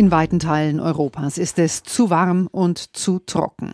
In weiten Teilen Europas ist es zu warm und zu trocken.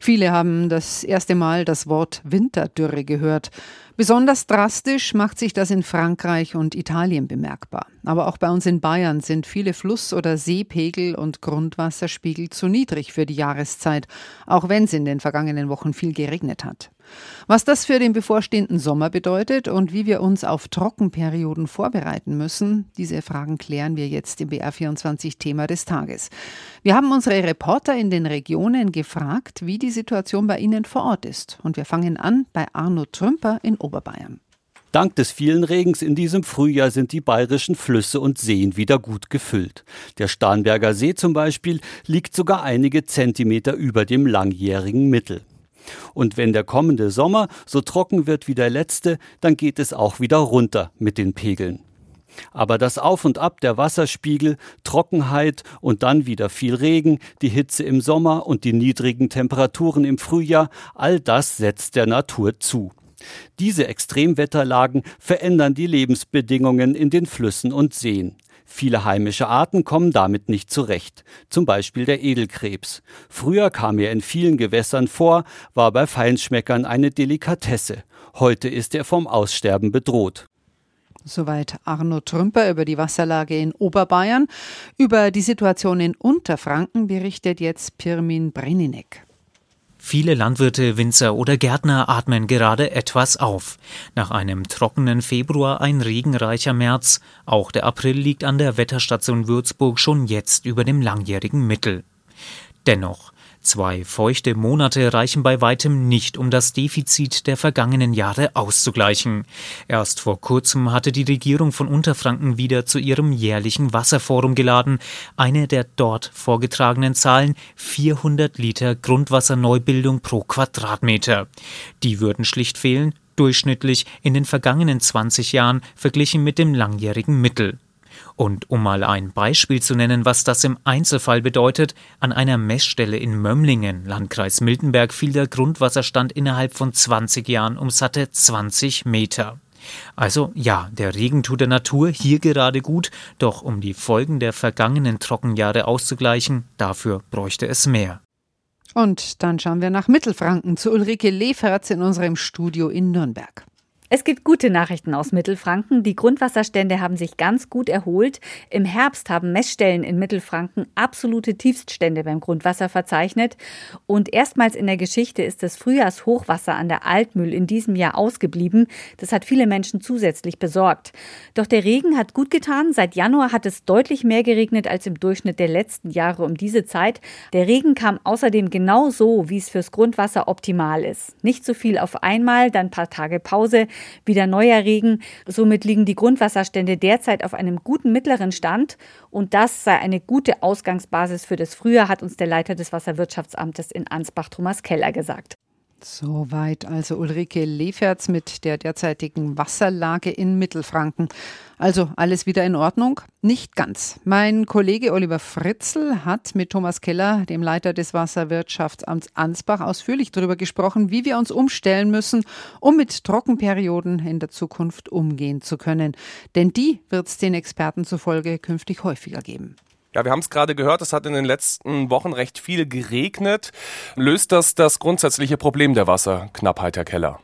Viele haben das erste Mal das Wort Winterdürre gehört. Besonders drastisch macht sich das in Frankreich und Italien bemerkbar. Aber auch bei uns in Bayern sind viele Fluss- oder Seepegel und Grundwasserspiegel zu niedrig für die Jahreszeit, auch wenn es in den vergangenen Wochen viel geregnet hat. Was das für den bevorstehenden Sommer bedeutet und wie wir uns auf Trockenperioden vorbereiten müssen, diese Fragen klären wir jetzt im BR24 Thema des Tages. Wir haben unsere Reporter in den Regionen gefragt, wie die Situation bei ihnen vor Ort ist. Und wir fangen an bei Arno Trümper in Oberbayern. Dank des vielen Regens in diesem Frühjahr sind die bayerischen Flüsse und Seen wieder gut gefüllt. Der Starnberger See zum Beispiel liegt sogar einige Zentimeter über dem langjährigen Mittel. Und wenn der kommende Sommer so trocken wird wie der letzte, dann geht es auch wieder runter mit den Pegeln. Aber das Auf und Ab der Wasserspiegel, Trockenheit und dann wieder viel Regen, die Hitze im Sommer und die niedrigen Temperaturen im Frühjahr, all das setzt der Natur zu. Diese Extremwetterlagen verändern die Lebensbedingungen in den Flüssen und Seen. Viele heimische Arten kommen damit nicht zurecht, zum Beispiel der Edelkrebs. Früher kam er in vielen Gewässern vor, war bei Feinschmeckern eine Delikatesse. Heute ist er vom Aussterben bedroht. Soweit Arno Trümper über die Wasserlage in Oberbayern. Über die Situation in Unterfranken berichtet jetzt Pirmin Breninek. Viele Landwirte, Winzer oder Gärtner atmen gerade etwas auf. Nach einem trockenen Februar ein regenreicher März. Auch der April liegt an der Wetterstation Würzburg schon jetzt über dem langjährigen Mittel. Dennoch, Zwei feuchte Monate reichen bei weitem nicht, um das Defizit der vergangenen Jahre auszugleichen. Erst vor kurzem hatte die Regierung von Unterfranken wieder zu ihrem jährlichen Wasserforum geladen. Eine der dort vorgetragenen Zahlen 400 Liter Grundwasserneubildung pro Quadratmeter. Die würden schlicht fehlen, durchschnittlich in den vergangenen 20 Jahren verglichen mit dem langjährigen Mittel. Und um mal ein Beispiel zu nennen, was das im Einzelfall bedeutet, an einer Messstelle in Mömmlingen, Landkreis Miltenberg, fiel der Grundwasserstand innerhalb von 20 Jahren um satte 20 Meter. Also ja, der Regen tut der Natur hier gerade gut, doch um die Folgen der vergangenen Trockenjahre auszugleichen, dafür bräuchte es mehr. Und dann schauen wir nach Mittelfranken zu Ulrike Leferz in unserem Studio in Nürnberg. Es gibt gute Nachrichten aus Mittelfranken. Die Grundwasserstände haben sich ganz gut erholt. Im Herbst haben Messstellen in Mittelfranken absolute Tiefststände beim Grundwasser verzeichnet. Und erstmals in der Geschichte ist das Frühjahrshochwasser an der Altmühl in diesem Jahr ausgeblieben. Das hat viele Menschen zusätzlich besorgt. Doch der Regen hat gut getan. Seit Januar hat es deutlich mehr geregnet als im Durchschnitt der letzten Jahre um diese Zeit. Der Regen kam außerdem genau so, wie es fürs Grundwasser optimal ist. Nicht so viel auf einmal, dann ein paar Tage Pause wieder neuer Regen. Somit liegen die Grundwasserstände derzeit auf einem guten mittleren Stand und das sei eine gute Ausgangsbasis für das Frühjahr, hat uns der Leiter des Wasserwirtschaftsamtes in Ansbach, Thomas Keller, gesagt. Soweit also Ulrike Leferz mit der derzeitigen Wasserlage in Mittelfranken. Also alles wieder in Ordnung? Nicht ganz. Mein Kollege Oliver Fritzl hat mit Thomas Keller, dem Leiter des Wasserwirtschaftsamts Ansbach, ausführlich darüber gesprochen, wie wir uns umstellen müssen, um mit Trockenperioden in der Zukunft umgehen zu können. Denn die wird es den Experten zufolge künftig häufiger geben. Ja, wir haben es gerade gehört, es hat in den letzten Wochen recht viel geregnet. Löst das das grundsätzliche Problem der Wasserknappheit, Herr Keller?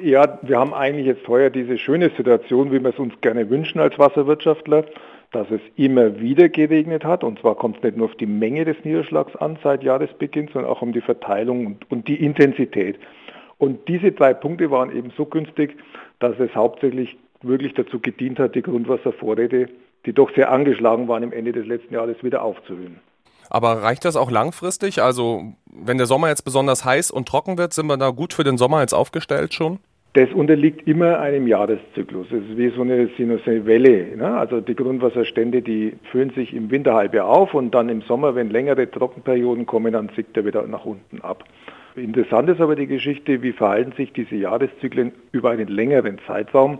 Ja, wir haben eigentlich jetzt heuer diese schöne Situation, wie wir es uns gerne wünschen als Wasserwirtschaftler, dass es immer wieder geregnet hat. Und zwar kommt es nicht nur auf die Menge des Niederschlags an seit Jahresbeginn, sondern auch um die Verteilung und, die Intensität. Und diese drei Punkte waren eben so günstig, dass es hauptsächlich wirklich dazu gedient hat, die Grundwasservorräte die doch sehr angeschlagen waren im Ende des letzten Jahres, wieder aufzuhöhen. Aber reicht das auch langfristig? Also wenn der Sommer jetzt besonders heiß und trocken wird, sind wir da gut für den Sommer jetzt aufgestellt schon? Das unterliegt immer einem Jahreszyklus. Es ist wie so eine Sinuswelle. Ne? Also die Grundwasserstände, die füllen sich im Winterhalbjahr auf und dann im Sommer, wenn längere Trockenperioden kommen, dann sickt er wieder nach unten ab. Interessant ist aber die Geschichte, wie verhalten sich diese Jahreszyklen über einen längeren Zeitraum.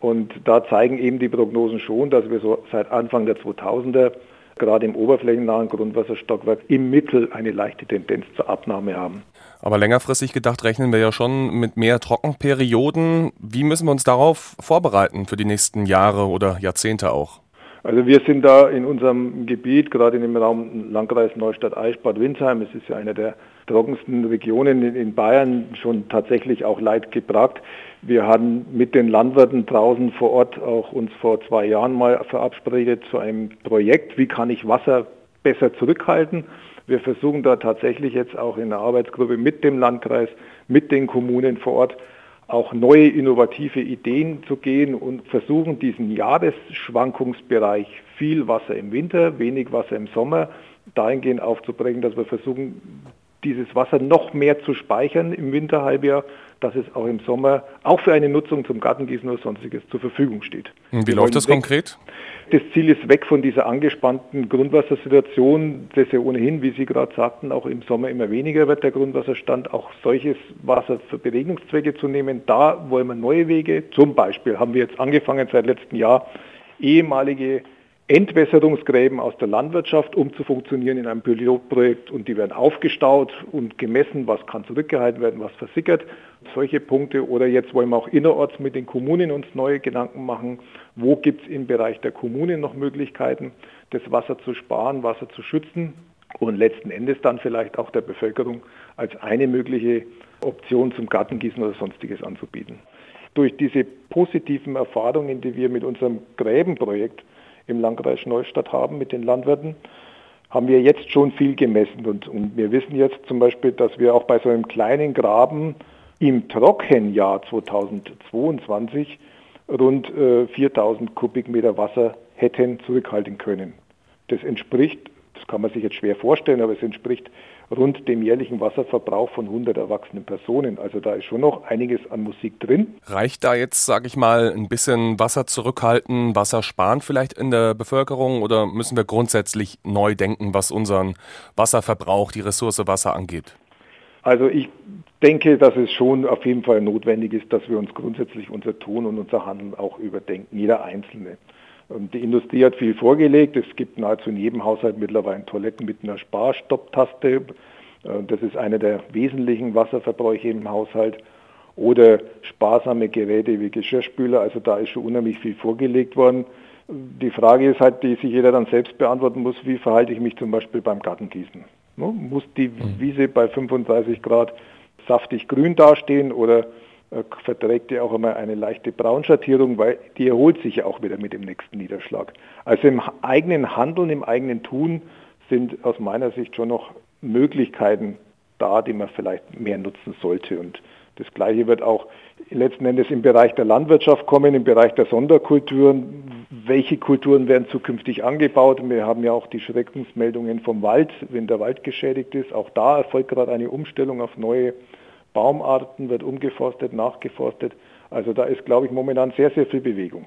Und da zeigen eben die Prognosen schon, dass wir so seit Anfang der 2000er gerade im oberflächennahen Grundwasserstockwerk im Mittel eine leichte Tendenz zur Abnahme haben. Aber längerfristig gedacht rechnen wir ja schon mit mehr Trockenperioden. Wie müssen wir uns darauf vorbereiten für die nächsten Jahre oder Jahrzehnte auch? Also wir sind da in unserem Gebiet, gerade in dem Raum Landkreis Neustadt-Eichbad-Windsheim, es ist ja einer der trockensten Regionen in Bayern, schon tatsächlich auch leidgeplagt. Wir haben mit den Landwirten draußen vor Ort auch uns vor zwei Jahren mal verabredet zu einem Projekt, wie kann ich Wasser besser zurückhalten. Wir versuchen da tatsächlich jetzt auch in der Arbeitsgruppe mit dem Landkreis, mit den Kommunen vor Ort auch neue innovative Ideen zu gehen und versuchen diesen Jahresschwankungsbereich viel Wasser im Winter, wenig Wasser im Sommer dahingehend aufzubringen, dass wir versuchen, dieses Wasser noch mehr zu speichern im Winterhalbjahr, dass es auch im Sommer auch für eine Nutzung zum Gartengießen oder sonstiges zur Verfügung steht. Wie wir läuft das weg. konkret? Das Ziel ist weg von dieser angespannten Grundwassersituation, das ja ohnehin, wie Sie gerade sagten, auch im Sommer immer weniger wird, der Grundwasserstand, auch solches Wasser für Beregnungszwecke zu nehmen. Da wollen wir neue Wege. Zum Beispiel haben wir jetzt angefangen seit letztem Jahr ehemalige Entwässerungsgräben aus der Landwirtschaft umzufunktionieren in einem Pilotprojekt und die werden aufgestaut und gemessen, was kann zurückgehalten werden, was versickert. Solche Punkte oder jetzt wollen wir auch innerorts mit den Kommunen uns neue Gedanken machen, wo gibt es im Bereich der Kommunen noch Möglichkeiten, das Wasser zu sparen, Wasser zu schützen und letzten Endes dann vielleicht auch der Bevölkerung als eine mögliche Option zum Gartengießen oder sonstiges anzubieten. Durch diese positiven Erfahrungen, die wir mit unserem Gräbenprojekt im Landkreis Neustadt haben mit den Landwirten, haben wir jetzt schon viel gemessen. Und, und wir wissen jetzt zum Beispiel, dass wir auch bei so einem kleinen Graben im Trockenjahr 2022 rund äh, 4000 Kubikmeter Wasser hätten zurückhalten können. Das entspricht, das kann man sich jetzt schwer vorstellen, aber es entspricht rund dem jährlichen Wasserverbrauch von 100 erwachsenen Personen. Also da ist schon noch einiges an Musik drin. Reicht da jetzt, sage ich mal, ein bisschen Wasser zurückhalten, Wasser sparen vielleicht in der Bevölkerung oder müssen wir grundsätzlich neu denken, was unseren Wasserverbrauch, die Ressource Wasser angeht? Also ich denke, dass es schon auf jeden Fall notwendig ist, dass wir uns grundsätzlich unser Tun und unser Handeln auch überdenken, jeder Einzelne. Die Industrie hat viel vorgelegt. Es gibt nahezu in jedem Haushalt mittlerweile Toiletten mit einer Sparstopptaste. Äh, das ist einer der wesentlichen Wasserverbräuche im Haushalt. Oder sparsame Geräte wie Geschirrspüler. Also da ist schon unheimlich viel vorgelegt worden. Die Frage ist halt, die sich jeder dann selbst beantworten muss, wie verhalte ich mich zum Beispiel beim Gartengießen? Muss die mhm. Wiese bei 35 Grad saftig grün dastehen oder verträgt die auch immer eine leichte Braunschattierung, weil die erholt sich ja auch wieder mit dem nächsten Niederschlag. Also im eigenen Handeln, im eigenen Tun sind aus meiner Sicht schon noch Möglichkeiten da, die man vielleicht mehr nutzen sollte. Und das Gleiche wird auch letzten Endes im Bereich der Landwirtschaft kommen, im Bereich der Sonderkulturen. Welche Kulturen werden zukünftig angebaut? Wir haben ja auch die Schreckensmeldungen vom Wald, wenn der Wald geschädigt ist. Auch da erfolgt gerade eine Umstellung auf neue Baumarten, wird umgeforstet, nachgeforstet. Also da ist, glaube ich, momentan sehr, sehr viel Bewegung.